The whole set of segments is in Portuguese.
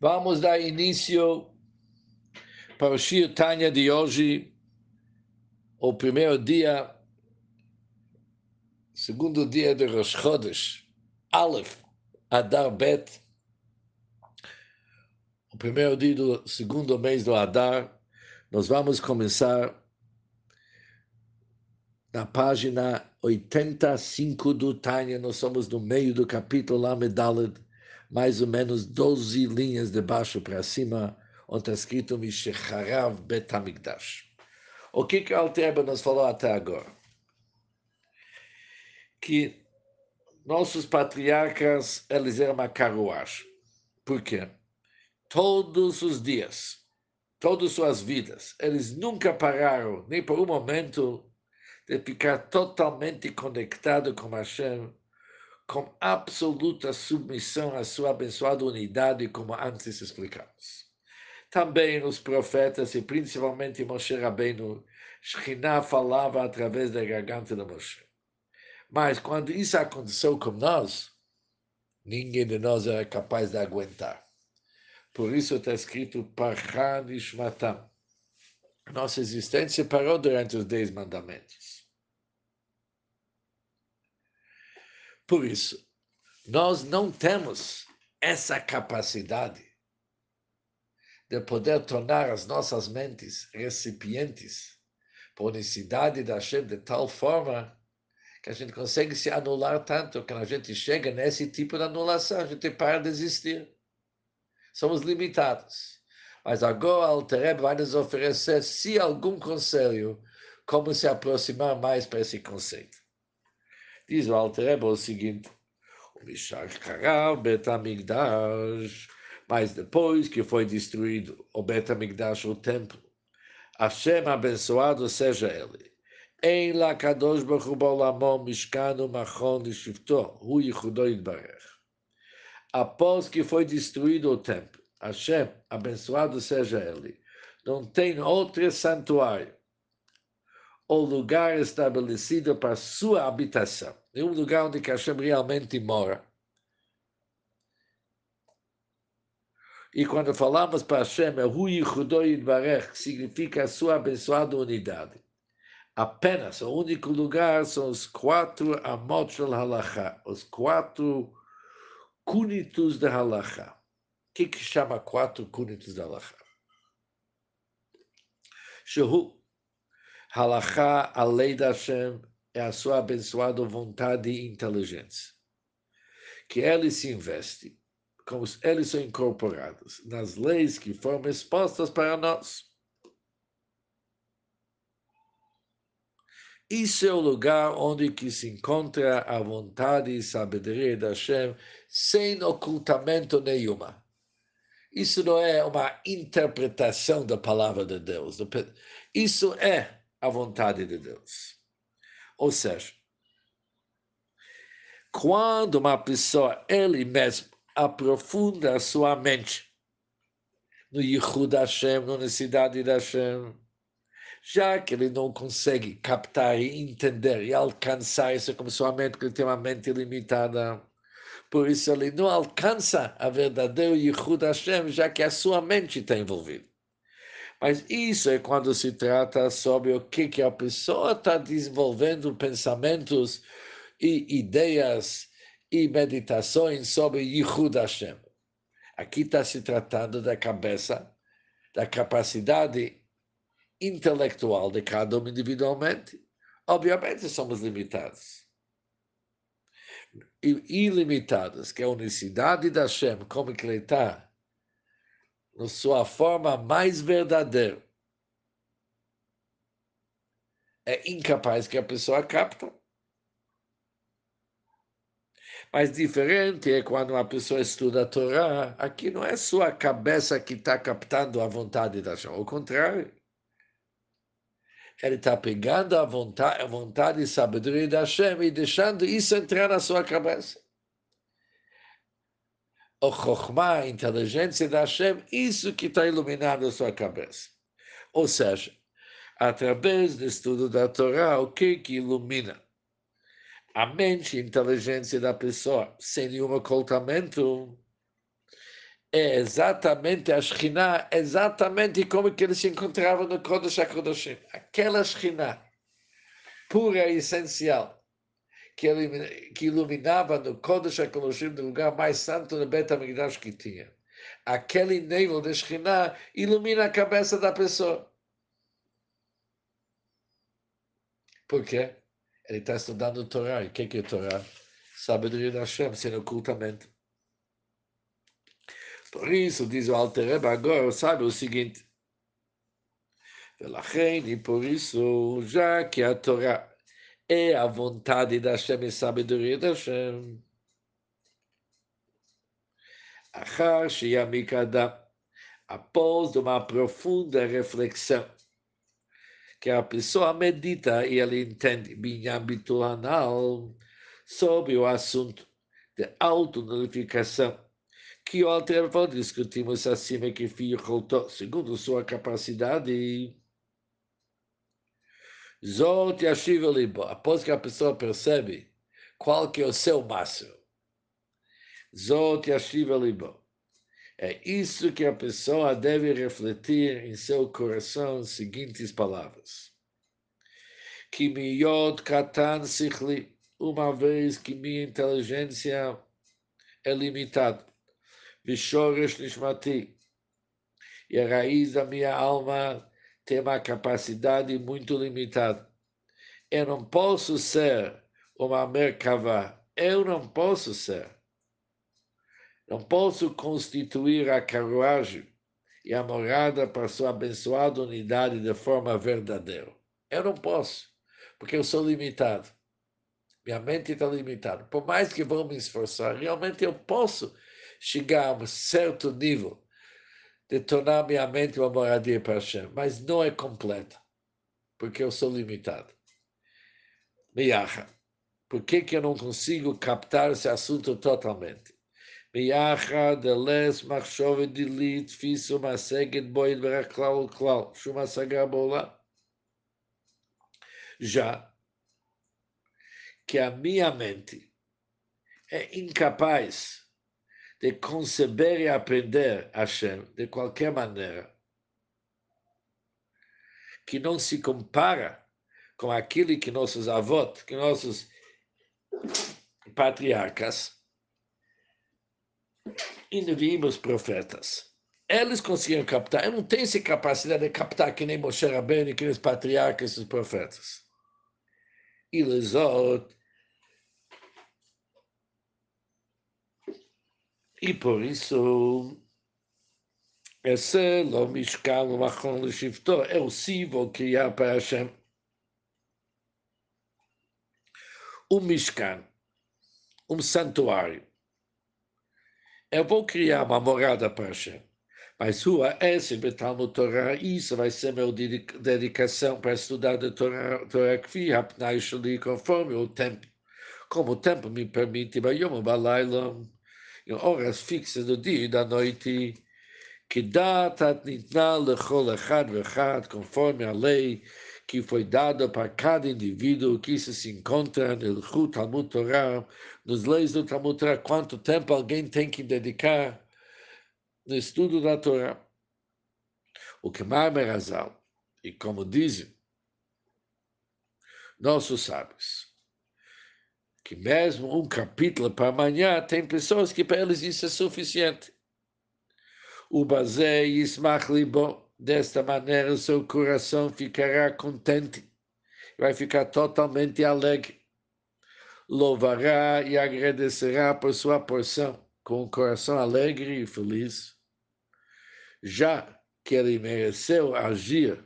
Vamos dar início para o Shir Tanya de hoje, o primeiro dia, segundo dia de Rosh Chodesh, Aleph, Adar Bet, o primeiro dia do segundo mês do Adar, nós vamos começar na página 85 do Tanya, nós somos no meio do capítulo Lamed mais ou menos 12 linhas de baixo para cima, onde está escrito Mishecharav Betamigdash. O que, que o nos falou até agora? Que nossos patriarcas, eles eram uma carruagem. Por quê? Todos os dias, todas suas vidas, eles nunca pararam, nem por um momento, de ficar totalmente conectado com Hashem, com absoluta submissão à sua abençoada unidade, como antes explicamos. Também os profetas, e principalmente Moshe Rabbeinu, Shekhinah falava através da garganta de Moshe. Mas quando isso aconteceu com nós, ninguém de nós era capaz de aguentar. Por isso está escrito Parcha Nishmatam. Nossa existência parou durante os Dez Mandamentos. Por isso, nós não temos essa capacidade de poder tornar as nossas mentes recipientes a unicidade da Hashem de tal forma que a gente consegue se anular tanto que a gente chega nesse tipo de anulação, a gente para de existir. Somos limitados. Mas agora o Altereb vai nos oferecer, se algum conselho, como se aproximar mais para esse conceito. Diz o Alter o seguinte, o Mishach Karav Betamigdash, mas depois que foi destruído o Betamigdash, o templo, Hashem abençoado seja ele. Em la kadosh baruch ba'olamo mishkanu machon lishivto, hu yichudo yitbarech. Após que foi destruído o templo, Hashem, abençoado seja ele, não tem outro santuário o lugar estabelecido para sua habitação. É um lugar onde Hashem realmente mora. E quando falamos para Hashem, é Chudoi Barech, que significa a sua abençoada unidade. Apenas o único lugar são os quatro Amot Shel os quatro cúnitos de Halacha. O que, que chama quatro cúnitos de Halacha? Shehu Halachá, a lei da Hashem, é a sua abençoada vontade e inteligência. Que eles se investem, como eles são incorporados nas leis que foram expostas para nós. Isso é o lugar onde que se encontra a vontade e sabedoria da Hashem sem ocultamento nenhuma. Isso não é uma interpretação da palavra de Deus. Isso é a vontade de Deus. Ou seja, quando uma pessoa, ele mesmo, aprofunda sua mente no Yichud Hashem, na necessidade de Hashem, já que ele não consegue captar e entender e alcançar isso como sua mente, que ele tem uma mente limitada, por isso ele não alcança a verdadeira Yichud Hashem, já que a sua mente está envolvida. Mas isso é quando se trata sobre o que, que a pessoa está desenvolvendo pensamentos e ideias e meditações sobre Yichud Hashem. Aqui está se tratando da cabeça, da capacidade intelectual de cada um individualmente. Obviamente somos limitados. E ilimitados, que é a unicidade da Hashem, como que ele está na sua forma mais verdadeira. É incapaz que a pessoa capta. Mas diferente é quando uma pessoa estuda a Torá, aqui não é sua cabeça que está captando a vontade da Hashem, ao contrário. Ele está pegando a vontade, a vontade e sabedoria da Hashem e deixando isso entrar na sua cabeça o Chokhmah, a inteligência da Hashem, isso que está iluminando a sua cabeça. Ou seja, através do estudo da Torá, o que que ilumina? A mente e a inteligência da pessoa, sem nenhum ocultamento, é exatamente a Shekhinah, exatamente como que ele se encontrava no Kodesh HaKodashim. Aquela Shekhinah, pura e essencial, que, iluminava no Kodesh HaKodashim, no lugar mais santo do Bet HaMikdash que tinha. Aquele nível de Shekhinah ilumina a cabeça da pessoa. Por quê? Ele está estudando Torá. E o que, é Torá? Sabedoria da Hashem, sendo ocultamente. Por isso, diz o Alter agora, sabe o seguinte. e por isso, já que a Torá é a vontade da Hashem e sabedoria da Hashem. Achar Shiamikadam, após uma profunda reflexão, que a pessoa medita e ela entende Binyam Bituhanal sobre o assunto de autonorificação, que o Alter discutimos acima que Fiyokoto, segundo sua capacidade, Zot Yashiva Libo, após que a pessoa percebe qual que é o seu máximo. Zot Yashiva Libo. É isso que a pessoa deve refletir em seu coração seguintes palavras. Kimiyot katan sichli, uma vez que minha inteligência é limitada. Vishoresh nishmati, e a raiz da minha alma tem uma capacidade muito limitada. Eu não posso ser uma merkavá, eu não posso ser não posso constituir a carruagem e a morada para sua abençoada unidade de forma verdadeira. Eu não posso, porque eu sou limitado. Minha mente está limitada. Por mais que vou me esforçar, realmente eu posso chegar a um certo nível de tornar minha mente uma moradia para Hashem, mas não é completa, porque eu sou limitado. Miyaha. Por que, que eu não consigo captar esse assunto totalmente? Miyaha, deles, machshove, dilit, fisu, maseget, boid, clau, clau. shuma sagabola. Já que a minha mente é incapaz de conceber e aprender Hashem de qualquer maneira, que não se compara com aquele que nossos avós, que nossos patriarcas e profetas. Eles conseguiam captar. Eu não tenho essa capacidade de captar que nem Moshe Rabbeinu, que nem os patriarcas e os profetas. E Lezot. E por isso, esse lo mishkan lo machon shifto, eu sim vou criar para Hashem um mishkan, um santuário eu vou criar uma morada para Hashem. Mas rua essa em Talmud Torah, isso vai ser minha dedicação para estudar a Torá, Torá Kvi, Hapnai Shali, conforme o tempo. Como o tempo me permite, Bayom Balaylam, horas fixas do dia e da noite, que data nitna lechol echad vechad, conforme a lei, que foi dado para cada indivíduo que se encontra no Talmud Torah, nos leis do Talmud Torah, quanto tempo alguém tem que dedicar no estudo da Torá. O que mais Merazal, e como dizem nossos sábios, que mesmo um capítulo para amanhã, tem pessoas que para eles isso é suficiente. O Bazé Yismach Libo, Desta maneira, seu coração ficará contente, vai ficar totalmente alegre. Louvará e agradecerá por sua porção, com o coração alegre e feliz. Já que ele mereceu agir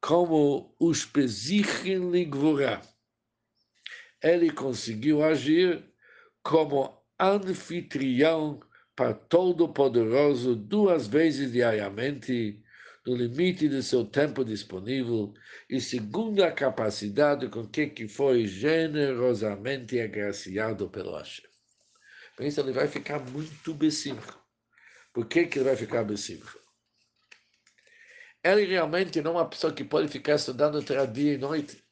como os Pesichim Ligvurá, ele conseguiu agir como anfitrião para Todo-Poderoso duas vezes diariamente, no limite do seu tempo disponível e segundo a capacidade com que, que foi generosamente agraciado pelo Hashem. Por isso ele vai ficar muito besimcho. Por que, que ele vai ficar besimcho? Ele realmente não é uma pessoa que pode ficar estudando dia e noite.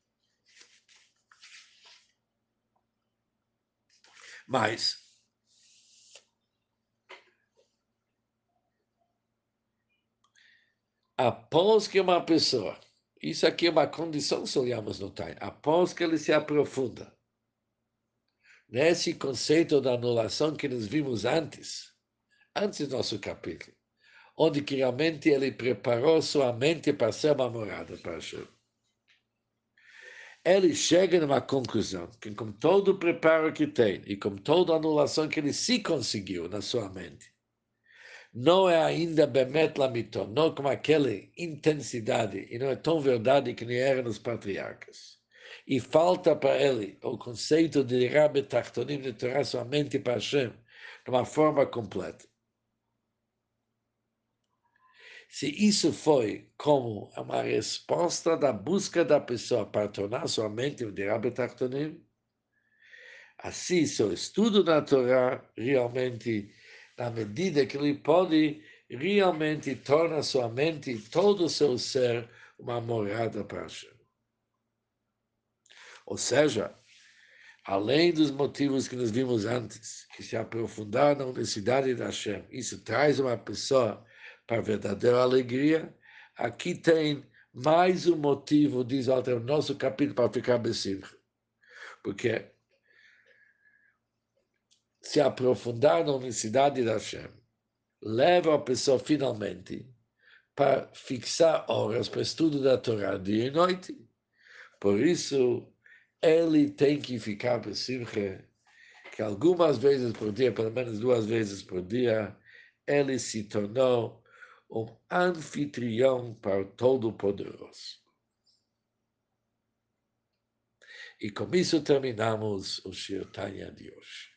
Mas após que uma pessoa, isso aqui é uma condição, se olharmos no time, após que ele se aprofunda nesse conceito da anulação que nós vimos antes, antes do nosso capítulo, onde que realmente ele preparou sua mente para ser uma morada para Hashem. Ele chega numa conclusão que, com todo o preparo que tem e com toda a anulação que ele se conseguiu na sua mente, não é ainda Bemet Lamiton, não com aquela intensidade, e não é tão verdade que nem era nos patriarcas. E falta para ele o conceito de Rabbi Tachtonim de tornar sua mente para Hashem de uma forma completa. Se isso foi como uma resposta da busca da pessoa para tornar sua mente de Tachtonim, assim seu estudo na Torá realmente, na medida que ele pode, realmente torna sua mente, todo o seu ser, uma morada para Hashem. Ou seja, além dos motivos que nós vimos antes, que se aprofundar na unicidade da Hashem, isso traz uma pessoa a verdadeira alegria. Aqui tem mais um motivo, diz o nosso capítulo, para ficar besimcha. Porque se aprofundar na unicidade da Hashem leva a pessoa finalmente para fixar horas para estudo da Torá dia e noite. Por isso, ele tem que ficar besimcha, que algumas vezes por dia, pelo menos duas vezes por dia, ele se tornou um anfitrião para o Todo-Poderoso. E com isso terminamos o Shirtanya de hoje.